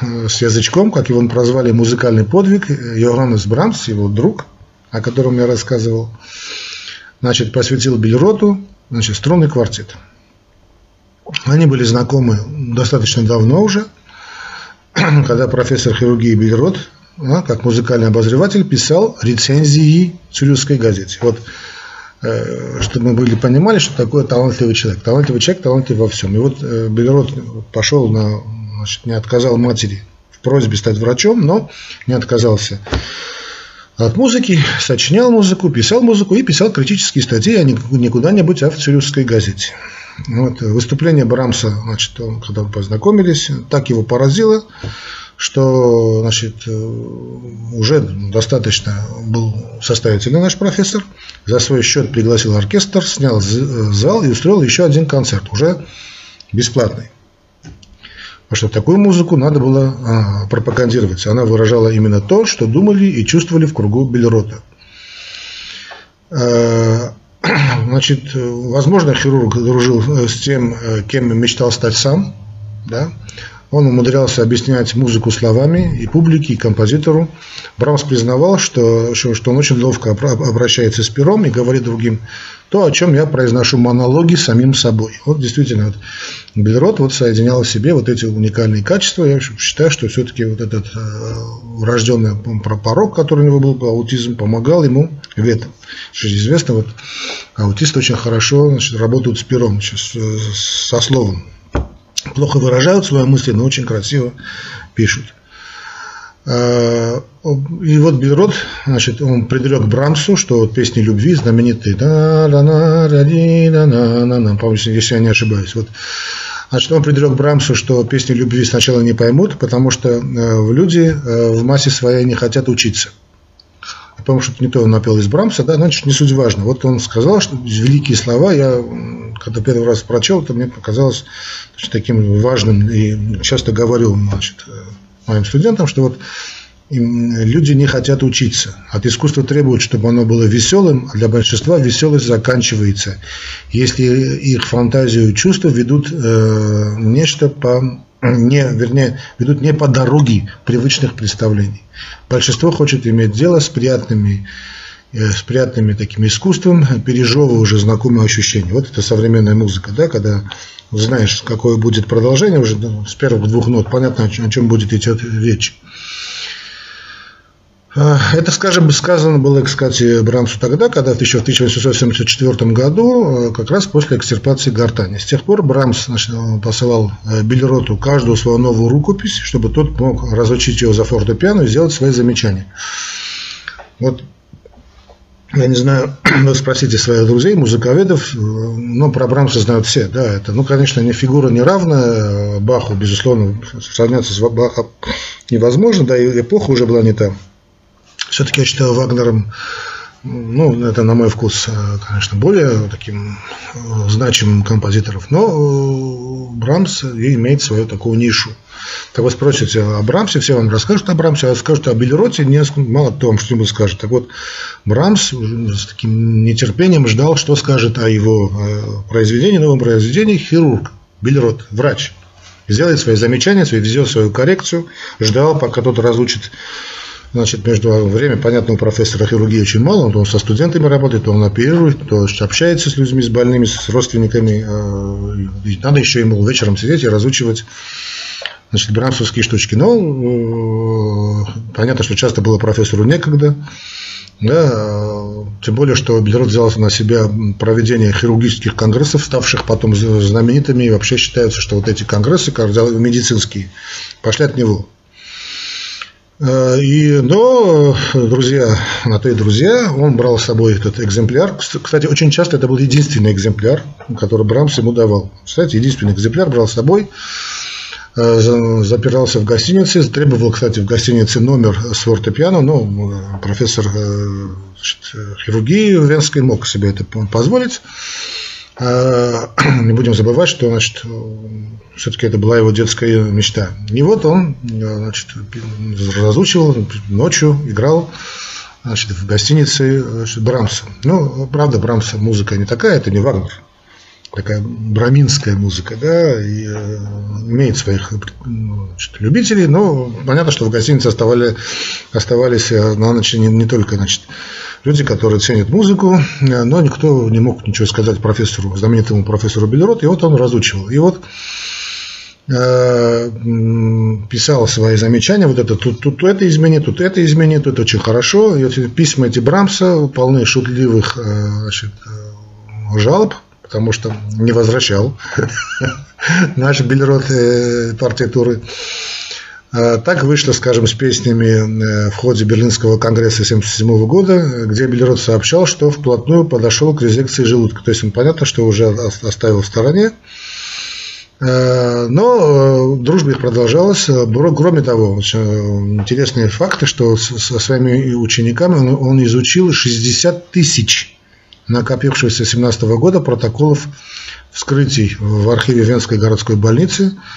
э, с язычком, как его прозвали музыкальный подвиг, Йоганнес Брамс, его друг, о котором я рассказывал, значит, посвятил Бельроту значит, струнный квартет. Они были знакомы достаточно давно уже, когда профессор хирургии Бельрот как музыкальный обозреватель, писал рецензии Цюрихской газете. Вот э, чтобы мы были понимали, что такое талантливый человек. Талантливый человек, талантлив во всем. И вот э, Белерот пошел на, значит, не отказал матери в просьбе стать врачом, но не отказался от музыки, сочинял музыку, писал музыку и писал критические статьи, а не куда-нибудь, а в Цюрихской газете. Вот, выступление Брамса, значит, он, когда мы познакомились, так его поразило, что значит, э, уже достаточно был состоятельный наш профессор, за свой счет пригласил оркестр, снял зал и устроил еще один концерт, уже бесплатный. Потому что такую музыку надо было а, пропагандировать. Она выражала именно то, что думали и чувствовали в кругу Белерота. Э, значит, возможно, хирург дружил э, с тем, э, кем мечтал стать сам. Да? Он умудрялся объяснять музыку словами и публике, и композитору. Брамс признавал, что, что он очень ловко обращается с пером и говорит другим то, о чем я произношу монологи самим собой. Вот действительно, вот, Бельрот вот соединял в себе вот эти уникальные качества. Я считаю, что все-таки вот этот э, врожденный порог, который у него был, аутизм, помогал ему в этом. Что известно, вот аутисты очень хорошо значит, работают с пером, с, со словом плохо выражают свои мысли, но очень красиво пишут. А, и вот Бельрод, значит, он предрек Брамсу, что вот песни любви знаменитые, да да да ди да на на на по если я не ошибаюсь. Вот, значит, он предрек Брамсу, что песни любви сначала не поймут, потому что э, люди э, в массе своей не хотят учиться. Потому что не то он напел из Брамса, да, значит, не суть важно. Вот он сказал, что великие слова, я когда первый раз прочел, это мне показалось таким важным и часто говорю значит, моим студентам, что вот люди не хотят учиться. От искусства требуют, чтобы оно было веселым, а для большинства веселость заканчивается, если их фантазию и чувства ведут э, нечто по не, вернее, ведут не по дороге привычных представлений. Большинство хочет иметь дело с приятными Э, с приятными таким искусством, пережевывая уже знакомые ощущения. Вот это современная музыка, да, когда знаешь, какое будет продолжение, уже ну, с первых двух нот понятно, о чем будет идти речь. А, это, скажем, сказано было, кстати, Брамсу тогда, когда еще в 1874 году, э, как раз после экстирпации гортани. С тех пор Брамс значит, посылал э, Биллероту каждую свою новую рукопись, чтобы тот мог разучить ее за фортепиано и сделать свои замечания. Вот я не знаю, вы спросите своих друзей, музыковедов, но про Брамса знают все, да, это, ну, конечно, не фигура не равная Баху, безусловно, сравняться с Бахом невозможно, да, и эпоха уже была не та. Все-таки я считаю Вагнером, ну, это на мой вкус, конечно, более таким э, значимым композитором, но э, Брамс имеет свою такую нишу. Так вы спросите о Брамсе, все вам расскажут о Брамсе, а скажут о Белероте, мало кто вам что-нибудь скажет. Так вот, Брамс с таким нетерпением ждал, что скажет о его э, произведении, новом произведении хирург, Белерот, врач. Сделает свои замечания, свои, везет свою коррекцию, ждал, пока кто-то разучит Значит, между время, понятно, у профессора хирургии очень мало, он со студентами работает, то он оперирует, то общается с людьми, с больными, с родственниками. Э, и надо еще ему вечером сидеть и разучивать значит, брамсовские штучки. Но э, понятно, что часто было профессору некогда. Да, тем более, что Бельрот взял на себя проведение хирургических конгрессов, ставших потом знаменитыми, и вообще считается, что вот эти конгрессы медицинские пошли от него. Э, и, но, друзья, на то и друзья, он брал с собой этот экземпляр. Кстати, очень часто это был единственный экземпляр, который Брамс ему давал. Кстати, единственный экземпляр брал с собой. Э, запирался в гостинице, требовал, кстати, в гостинице номер с фортепиано, но э, профессор значит, хирургии Венской мог себе это позволить. Не будем забывать, что значит, все-таки это была его детская мечта. И вот он значит, разучивал, ночью играл значит, в гостинице значит, Брамса. Ну, правда, Брамса музыка не такая, это не Вагнер такая браминская музыка, да, и э, имеет своих значит, любителей, но понятно, что в гостинице оставали, оставались э, на ночь не, не только значит, люди, которые ценят музыку, э, но никто не мог ничего сказать профессору, знаменитому профессору Белерот, и вот он разучивал. И вот писал свои замечания, вот это тут, тут это измени, тут это измени, тут очень хорошо. И эти письма эти Брамса полны шутливых значит, жалоб, потому что не возвращал наш Бельрот партитуры. А, так вышло, скажем, с песнями э, в ходе Берлинского конгресса 1977 года, где Бельрот сообщал, что вплотную подошел к резекции желудка. То есть он понятно, что уже оставил в стороне. Э, но э, дружба их продолжалась. Кроме того, интересные факты, что со своими учениками он изучил 60 тысяч накопившихся с 17 года протоколов вскрытий в архиве Венской городской больницы –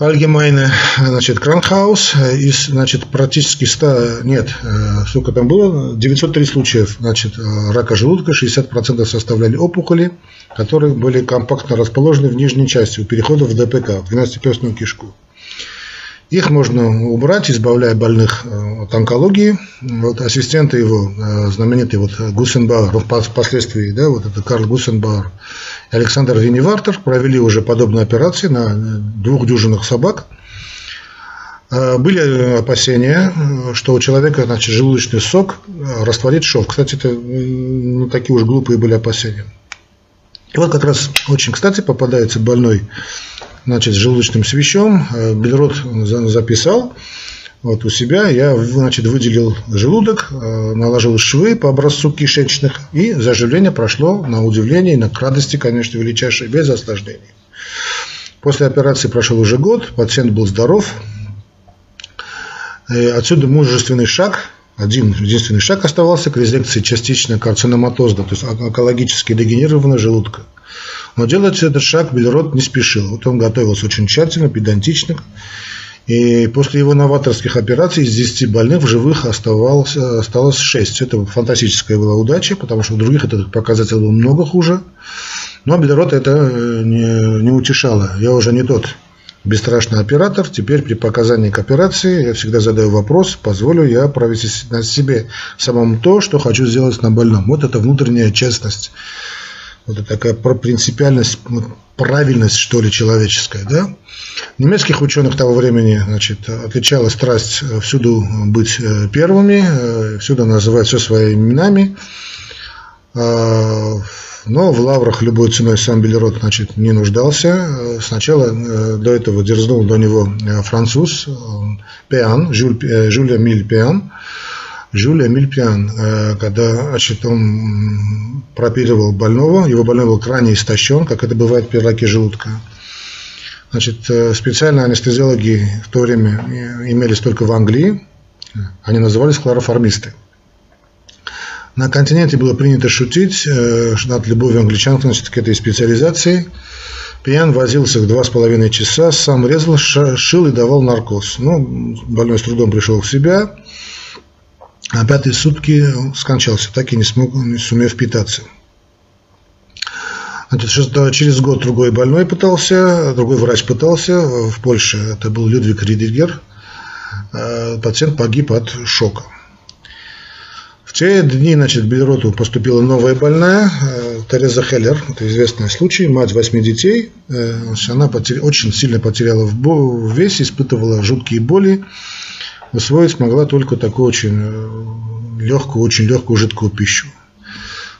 Allgemeine, значит, Кранхаус, из, значит, практически 100, нет, э, сколько там было, 903 случаев, значит, э, рака желудка, 60% составляли опухоли, которые были компактно расположены в нижней части, у перехода в ДПК, в 12-перстную кишку. Их можно убрать, избавляя больных э, от онкологии. Вот ассистенты его, знаменитый вот Гуссенбауэр, впоследствии, да, вот это Карл Гуссенбауэр, Александр Виневартер провели уже подобные операции на двух дюжинах собак. Были опасения, что у человека значит, желудочный сок растворит шов. Кстати, это не такие уж глупые были опасения. И вот как раз очень кстати попадается больной значит, с желудочным свищом. Бельрот записал, вот у себя я значит, выделил желудок, э, наложил швы по образцу кишечных, и заживление прошло на удивление и на радости, конечно, величайшей, без осложнений. После операции прошел уже год, пациент был здоров. И отсюда мужественный шаг, один единственный шаг оставался к резекции частично карциноматозно, то есть онкологически дегенерированного желудка. Но делать этот шаг Бельрот не спешил. Вот он готовился очень тщательно, педантично. И после его новаторских операций из 10 больных в живых оставалось, осталось 6. Это фантастическая была удача, потому что у других этот показатель был много хуже. Но Белород это э, не, не утешало. Я уже не тот бесстрашный оператор. Теперь при показании к операции я всегда задаю вопрос, позволю я провести на себе самому то, что хочу сделать на больном. Вот это внутренняя честность. Вот такая принципиальность, правильность, что ли, человеческая. Да? Немецких ученых того времени значит, отличала страсть э, всюду быть э, первыми, э, всюду называть все своими именами. А, но в лаврах любой ценой сам Белерот значит, не нуждался. Сначала до этого дерзнул до него француз Пиан, Жюль, Жюль Эмиль Пиан. Жюль Эмиль Пиан, когда значит, он пропиливал больного, его больной был крайне истощен, как это бывает при раке желудка. Значит, э, специальные анестезиологи в то время имелись только в Англии. Они назывались хлороформисты. На континенте было принято шутить э, над любовью англичан значит, к этой специализации. Пьян возился два с половиной часа, сам резал, шил и давал наркоз. Ну, больной с трудом пришел в себя, а пятые сутки скончался, так и не, смог, не сумев питаться. Значит, через год другой больной пытался, другой врач пытался в Польше, это был Людвиг Ридигер, э, пациент погиб от шока. В те дни, значит, к Бельроту поступила новая больная, э, Тереза Хеллер, это известный случай, мать восьми детей, э, она потеря... очень сильно потеряла в весе, испытывала жуткие боли, усвоить смогла только такую очень легкую, очень легкую жидкую пищу.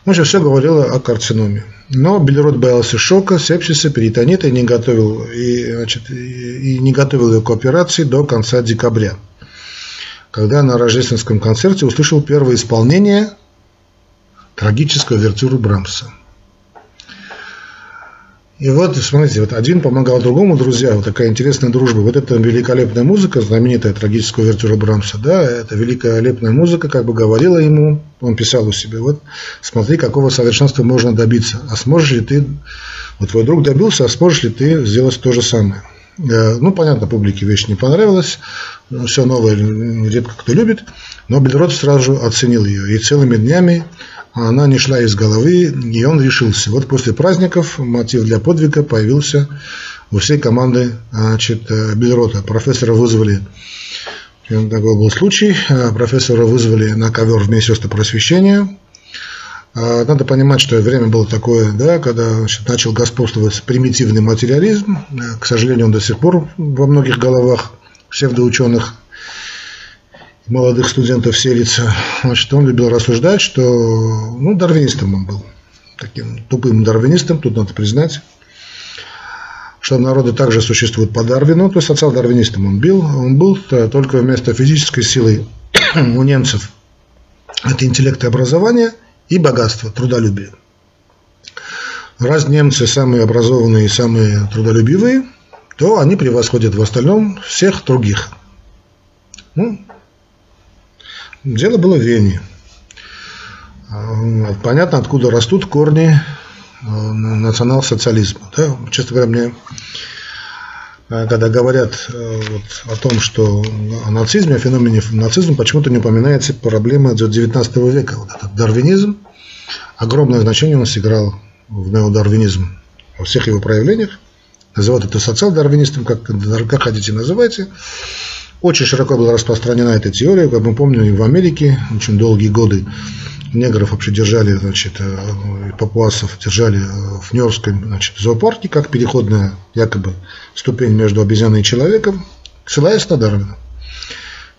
В общем, все говорило о карциноме. Но Белерот боялся шока, сепсиса, перитонита и не готовил, и, значит, и не готовил ее к операции до конца декабря. Когда на рождественском концерте услышал первое исполнение трагического вертюры Брамса. И вот, смотрите, вот один помогал другому, друзья, вот такая интересная дружба. Вот эта великолепная музыка, знаменитая трагическая вертюра Брамса, да, это великолепная музыка, как бы говорила ему, он писал у себя, вот, смотри, какого совершенства можно добиться, а сможешь ли ты, вот твой друг добился, а сможешь ли ты сделать то же самое. Э, ну, понятно, публике вещь не понравилась, все новое редко кто любит, но Бельрот сразу же оценил ее и целыми днями она не шла из головы, и он решился. Вот после праздников мотив для подвига появился у всей команды значит, э, Бельрота. Профессора вызвали, такой был случай, э, профессора вызвали на ковер в Министерство просвещения. А, надо понимать, что время было такое, да, когда значит, начал господствовать примитивный материализм. К сожалению, он до сих пор во многих головах псевдоученых, молодых студентов селится. Значит, он любил рассуждать, что ну, дарвинистом он был. Таким тупым дарвинистом, тут надо признать что народы также существуют по Дарвину, то есть социал-дарвинистом он был, он был только вместо физической силы у немцев это интеллект и образование и богатство, трудолюбие. Раз немцы самые образованные и самые трудолюбивые, то они превосходят в остальном всех других. Ну, дело было в Вене. А, понятно, откуда растут корни Э, национал-социализма. Да? Честно говоря, мне э, когда говорят вот, о том, что о нацизме, о феномене нацизма, почему-то не упоминается проблема 19 века. Вот этот дарвинизм, огромное значение он сыграл в неодарвинизм во всех его проявлениях. Называют это социал-дарвинистом, как, как хотите называйте. Очень широко была распространена эта теория, как мы помним, в Америке очень долгие годы негров вообще держали, значит, э, папуасов держали э, в Нью-Йоркском значит, зоопарке, как переходная якобы ступень между обезьяной и человеком, ссылаясь на Дарвина.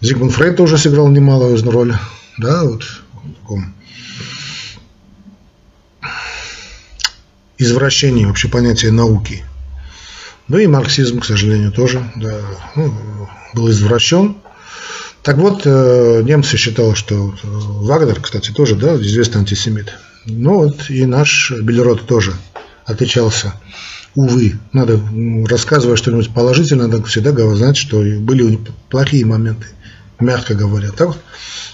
Зигмунд Фрейд тоже сыграл немалую роль, да, вот в таком извращении вообще понятия науки. Ну и марксизм, к сожалению, тоже да, ну, был извращен. Так вот, э, немцы считали, что э, Вагнер, кстати, тоже да, известный антисемит. Ну вот и наш Белерот тоже отличался. Увы, надо рассказывать что-нибудь положительное, надо всегда знать, что были плохие моменты, мягко говоря. Так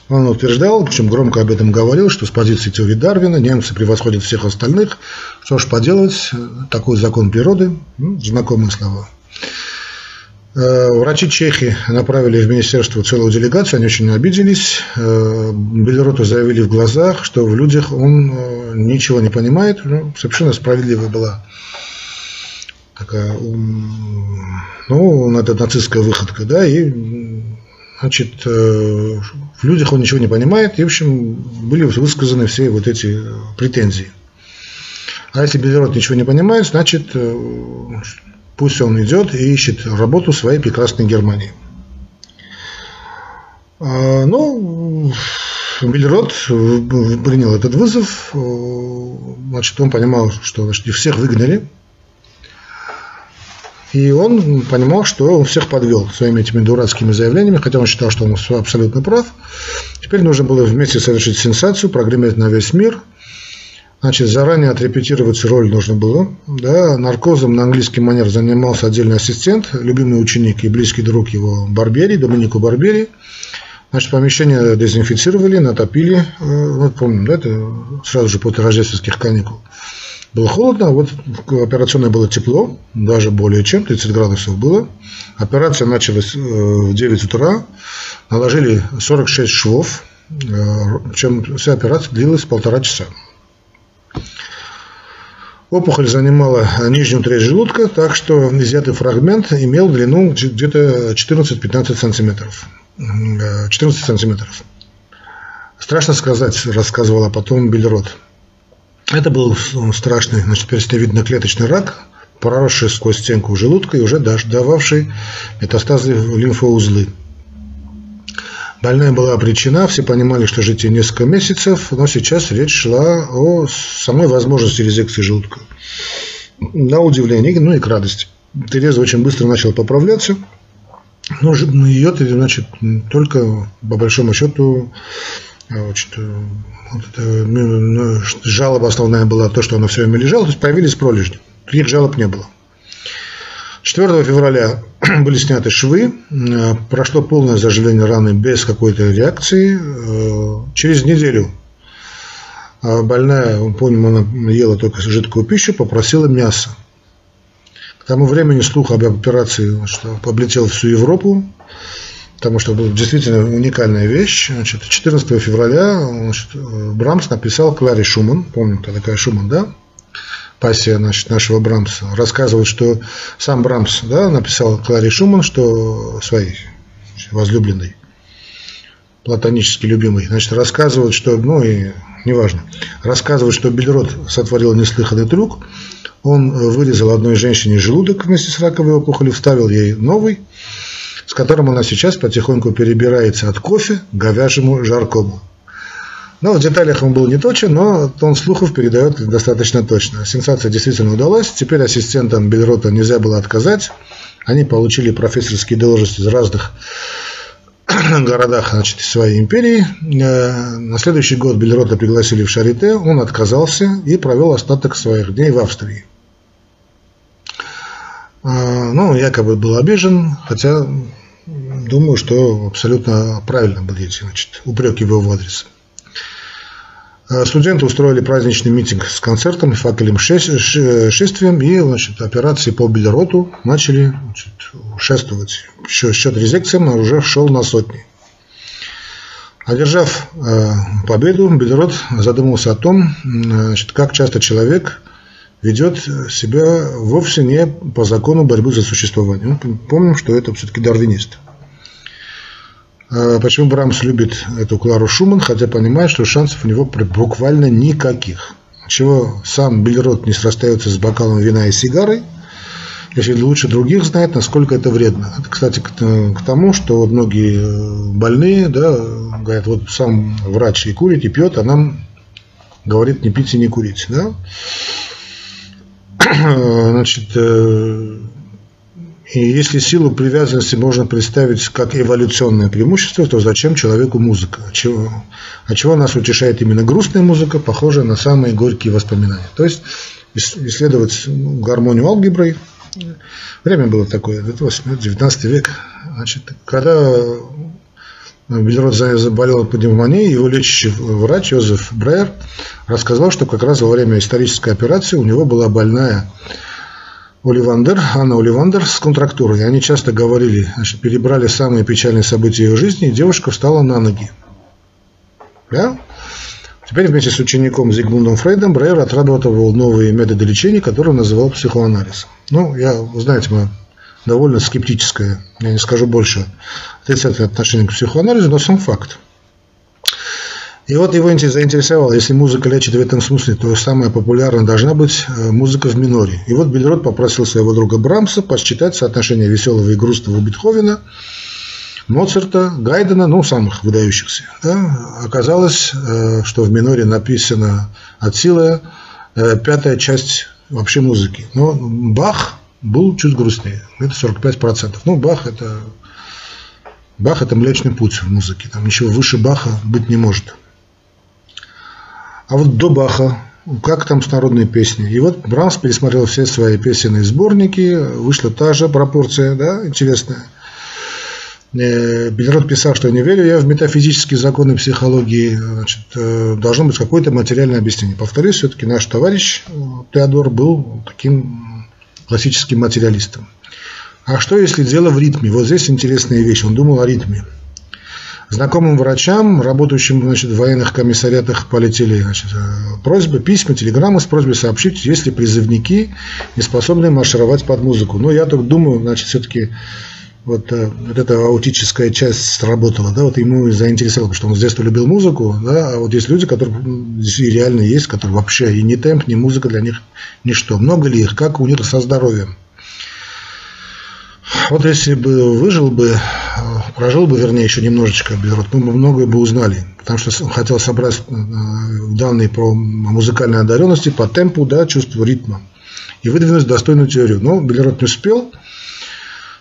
он утверждал, причем громко об этом говорил, что с позиции теории Дарвина немцы превосходят всех остальных. Что ж поделать, такой закон природы, ну, знакомые слова. Э, врачи Чехии направили в министерство целую делегацию, они очень обиделись. Э, Белероту заявили в глазах, что в людях он э, ничего не понимает. Ну, совершенно справедливая была такая, ну, это нацистская выходка, да, и, значит, в людях он ничего не понимает, и, в общем, были высказаны все вот эти претензии. А если Белерот ничего не понимает, значит, Пусть он идет и ищет работу в своей прекрасной Германии. А, ну, Миллерот принял этот вызов. Значит, он понимал, что значит, всех выгнали. И он понимал, что он всех подвел своими этими дурацкими заявлениями, хотя он считал, что он абсолютно прав. Теперь нужно было вместе совершить сенсацию, прогреметь на весь мир – Значит, заранее отрепетировать роль нужно было. Да, наркозом на английский манер занимался отдельный ассистент, любимый ученик и близкий друг его Барбери, Доминику Барбери. Значит, помещение дезинфицировали, натопили. Э, вот помним, да, это сразу же после рождественских каникул. Было холодно, а вот в операционной было тепло, даже более чем, 30 градусов было. Операция началась э, в 9 утра, наложили 46 швов, э, причем вся операция длилась полтора часа. Опухоль занимала нижнюю треть желудка, так что изъятый фрагмент имел длину где-то 14-15 сантиметров. 14 сантиметров. Страшно сказать, рассказывала потом Бельрот. Это был страшный, значит, перстневидно-клеточный рак, проросший сквозь стенку желудка и уже дававший метастазы в лимфоузлы. Больная была обречена, все понимали, что жить ей несколько месяцев, но сейчас речь шла о самой возможности резекции желудка. На удивление, ну и к радости. Тереза очень быстро начала поправляться, но ее, значит, только по большому счету значит, вот это, жалоба основная была то, что она все время лежала, то есть появились пролежни. Других жалоб не было. 4 февраля были сняты швы, э, прошло полное заживление раны без какой-то реакции. Э, через неделю э, больная, помним, она ела только жидкую пищу, попросила мяса. К тому времени слух об операции что облетел всю Европу, потому что была действительно уникальная вещь. Значит, 14 февраля значит, Брамс написал Кларе Шуман, помним, кто такая Шуман, да? пассия значит, нашего Брамса, рассказывает, что сам Брамс да, написал Кларе Шуман, что своей возлюбленной, платонически любимой, значит, рассказывает, что, ну, и неважно, рассказывает, что Бельрот сотворил неслыханный трюк. Он вырезал одной женщине желудок вместе с раковой опухолью, вставил ей новый, с которым она сейчас потихоньку перебирается от кофе к говяжьему жаркому. Но в деталях он был не точен, но тон слухов передает достаточно точно. Сенсация действительно удалась. Теперь ассистентам Бельрота нельзя было отказать. Они получили профессорские должности из разных городах значит, своей империи. Э, на следующий год Бельрота пригласили в Шарите, он отказался и провел остаток своих дней в Австрии. Э, ну, якобы был обижен, хотя думаю, что абсолютно правильно были эти значит, упреки в его адрес. Э, студенты устроили праздничный митинг с концертом, факелем шествием и значит, операции по Бельроту начали значит, шествовать. Счет резекциям уже шел на сотни. Одержав э, победу, Бельрот задумался о том, значит, как часто человек ведет себя вовсе не по закону борьбы за существование. Мы помним, что это все-таки дарвинист. А почему Брамс любит эту Клару Шуман, хотя понимает, что шансов у него буквально никаких. Чего сам Бельрот не срастается с бокалом вина и сигарой, если лучше других знает, насколько это вредно. Это, кстати, к тому, что многие э, больные, да, говорят, вот сам врач и курит, и пьет, а нам говорит не пить и не курить. Да? Значит, э, и если силу привязанности можно представить как эволюционное преимущество, то зачем человеку музыка? От чего, от чего нас утешает именно грустная музыка, похожая на самые горькие воспоминания? То есть исследовать гармонию алгеброй. Время было такое, 19 век. Значит, когда Бельрод заболел пневмонией, его лечащий врач Йозеф Брейер рассказал, что как раз во время исторической операции у него была больная Оливандер, Анна Оливандер с контрактурой. Они часто говорили, значит, перебрали самые печальные события ее жизни, и девушка встала на ноги. Да? Теперь вместе с учеником Зигмундом Фрейдом Брейер отрабатывал новые методы лечения, которые он называл психоанализ. Ну, я, знаете, мы довольно скептическое, я не скажу больше, отрицательное отношение к психоанализу, но сам факт. И вот его заинтересовало, если музыка лечит в этом смысле, то самая популярная должна быть э, музыка в миноре. И вот Бельрот попросил своего друга Брамса посчитать соотношение веселого и грустного Бетховена, Моцарта, Гайдена, ну, самых выдающихся. Да? Оказалось, э, что в миноре написано от силы э, пятая часть вообще музыки. Но Бах был чуть грустнее, это 45%. Ну, Бах это Бах это Млечный Путь в музыке, там ничего выше Баха быть не может. А вот до Баха, как там с народной песней. И вот Брамс пересмотрел все свои песенные сборники, вышла та же пропорция, да, интересная. Э, Бельрот писал, что не верю я в метафизические законы психологии, значит, э, должно быть какое-то материальное объяснение. Повторюсь, все-таки наш товарищ э, Теодор был таким классическим материалистом. А что если дело в ритме? Вот здесь интересная вещь. Он думал о ритме. Знакомым врачам, работающим значит, в военных комиссариатах, полетели значит, э, просьбы, письма, телеграммы с просьбой сообщить, если призывники не способны маршировать под музыку. Но я так думаю, значит, все-таки вот, э, вот эта аутическая часть сработала, да, вот ему заинтересовало, потому что он с детства любил музыку, да, а вот есть люди, которые здесь реально есть, которые вообще и ни темп, ни музыка для них ничто. Много ли их, как у них со здоровьем? Вот если бы выжил бы, прожил бы, вернее, еще немножечко Бельрот, мы бы многое бы узнали. Потому что он хотел собрать э, данные про музыкальной одаренности, по темпу, да, чувству ритма. И выдвинуть достойную теорию. Но Бельрот не успел.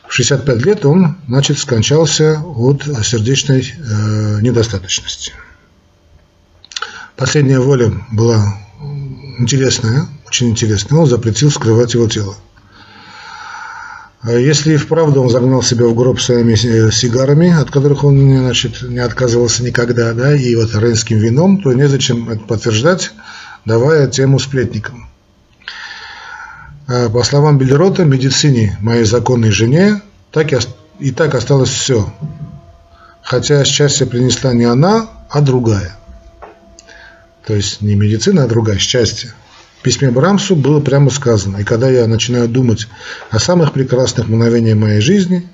В 65 лет он, значит, скончался от сердечной э, недостаточности. Последняя воля была интересная, очень интересная. Он запретил скрывать его тело. А если и вправду он загнал себя в гроб своими э, сигарами, от которых он значит, не отказывался никогда, да, и вот рейнским вином, то незачем это подтверждать, давая тему сплетникам. А по словам Белерота, медицине моей законной жене так и, и так осталось все. Хотя счастье принесла не она, а другая. То есть не медицина, а другая, счастье письме Брамсу было прямо сказано. И когда я начинаю думать о самых прекрасных мгновениях моей жизни,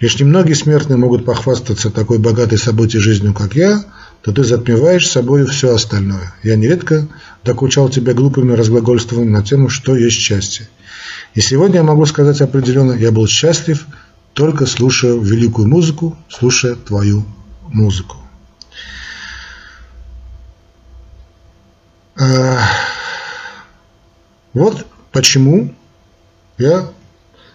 лишь немногие смертные могут похвастаться такой богатой событий жизнью, как я, то ты затмеваешь собой все остальное. Я нередко докучал тебя глупыми разглагольствами на тему, что есть счастье. И сегодня я могу сказать определенно, я был счастлив, только слушая великую музыку, слушая твою музыку. Вот почему я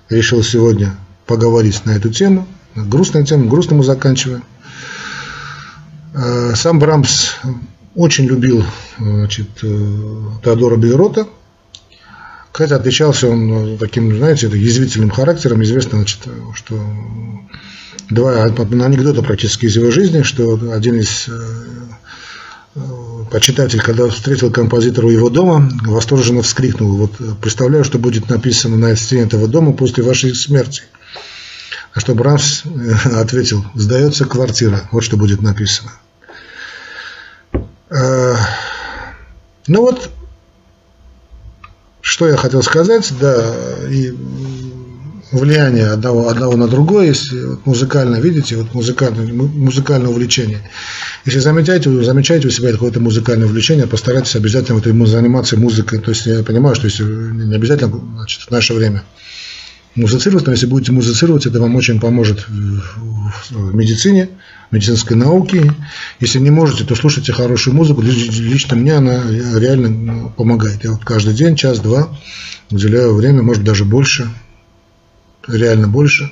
решил сегодня поговорить на эту тему. Грустная тема, грустному заканчиваем. А, сам Брамс очень любил значит, э, Теодора Бельрота. Кстати, отличался он таким, знаете, язвительным характером. Известно, значит, что два анекдота практически из его жизни, что один из э, почитатель, когда встретил композитора у его дома, восторженно вскрикнул. Вот представляю, что будет написано на стене этого дома после вашей смерти. А что Брамс э, ответил, сдается квартира, вот что будет написано. Э, ну вот, что я хотел сказать, да, и влияние одного, одного на другое, если вот музыкально, видите, вот музыкальное, музыкальное увлечение. Если замечаете, замечаете у себя какое-то музыкальное увлечение, постарайтесь обязательно вот заниматься музыкой. То есть я понимаю, что если не обязательно значит, в наше время музицировать, но если будете музицировать, это вам очень поможет в медицине, медицинской науке. Если не можете, то слушайте хорошую музыку. Лично мне она реально ну, помогает. Я вот каждый день, час-два уделяю время, может даже больше реально больше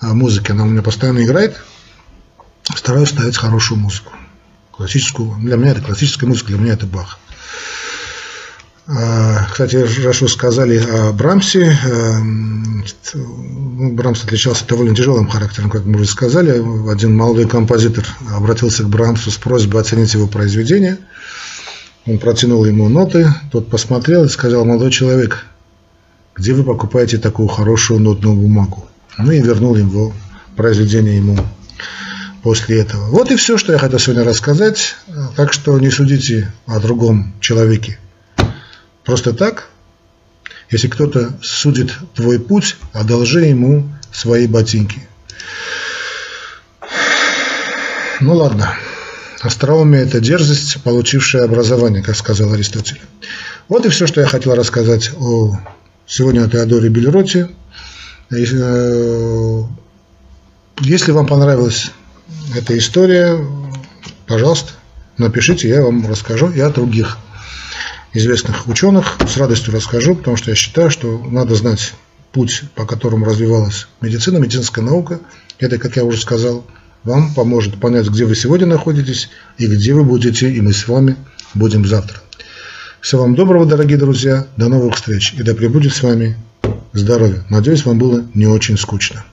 а музыки. Она у меня постоянно играет. Стараюсь ставить хорошую музыку. Классическую. Для меня это классическая музыка, для меня это Бах. А, кстати, вы сказали о Брамсе, э, ну, Брамс отличался довольно тяжелым характером, как мы уже сказали. Один молодой композитор обратился к Брамсу с просьбой оценить его произведение. Он протянул ему ноты, тот посмотрел и сказал, молодой человек, где вы покупаете такую хорошую нотную бумагу. Ну и вернул его произведение ему после этого. Вот и все, что я хотел сегодня рассказать. Так что не судите о другом человеке. Просто так, если кто-то судит твой путь, одолжи ему свои ботинки. Ну ладно. Остроумие – это дерзость, получившая образование, как сказал Аристотель. Вот и все, что я хотел рассказать о Сегодня о Теодоре Бельроте. Э, если вам понравилась эта история, пожалуйста, напишите, я вам расскажу и о других известных ученых. С радостью расскажу, потому что я считаю, что надо знать путь, по которому развивалась медицина, медицинская наука. Это, как я уже сказал, вам поможет понять, где вы сегодня находитесь и где вы будете, и мы с вами будем завтра. Всего вам доброго, дорогие друзья. До новых встреч. И да пребудет с вами здоровье. Надеюсь, вам было не очень скучно.